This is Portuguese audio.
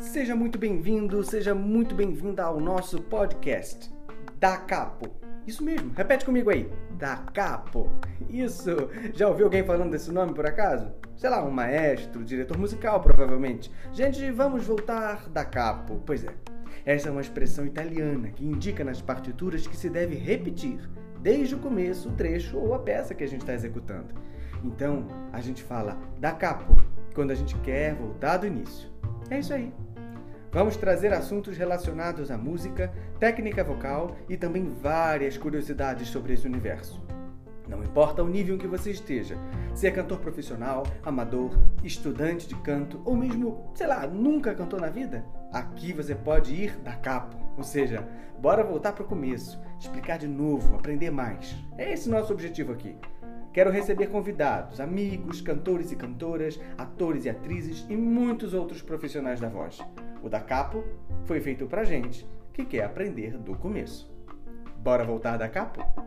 Seja muito bem-vindo, seja muito bem-vinda ao nosso podcast Da Capo. Isso mesmo, repete comigo aí. Da Capo. Isso. Já ouviu alguém falando desse nome por acaso? Sei lá, um maestro, diretor musical, provavelmente. Gente, vamos voltar da capo. Pois é. Essa é uma expressão italiana que indica nas partituras que se deve repetir desde o começo o trecho ou a peça que a gente está executando. Então, a gente fala da capo quando a gente quer voltar do início. É isso aí. Vamos trazer assuntos relacionados à música, técnica vocal e também várias curiosidades sobre esse universo. Não importa o nível em que você esteja, se é cantor profissional, amador, estudante de canto ou mesmo, sei lá, nunca cantou na vida, aqui você pode ir da capo. Ou seja, bora voltar para o começo, explicar de novo, aprender mais. É esse nosso objetivo aqui. Quero receber convidados, amigos, cantores e cantoras, atores e atrizes e muitos outros profissionais da voz. O da Capo foi feito pra gente que quer aprender do começo. Bora voltar da Capo?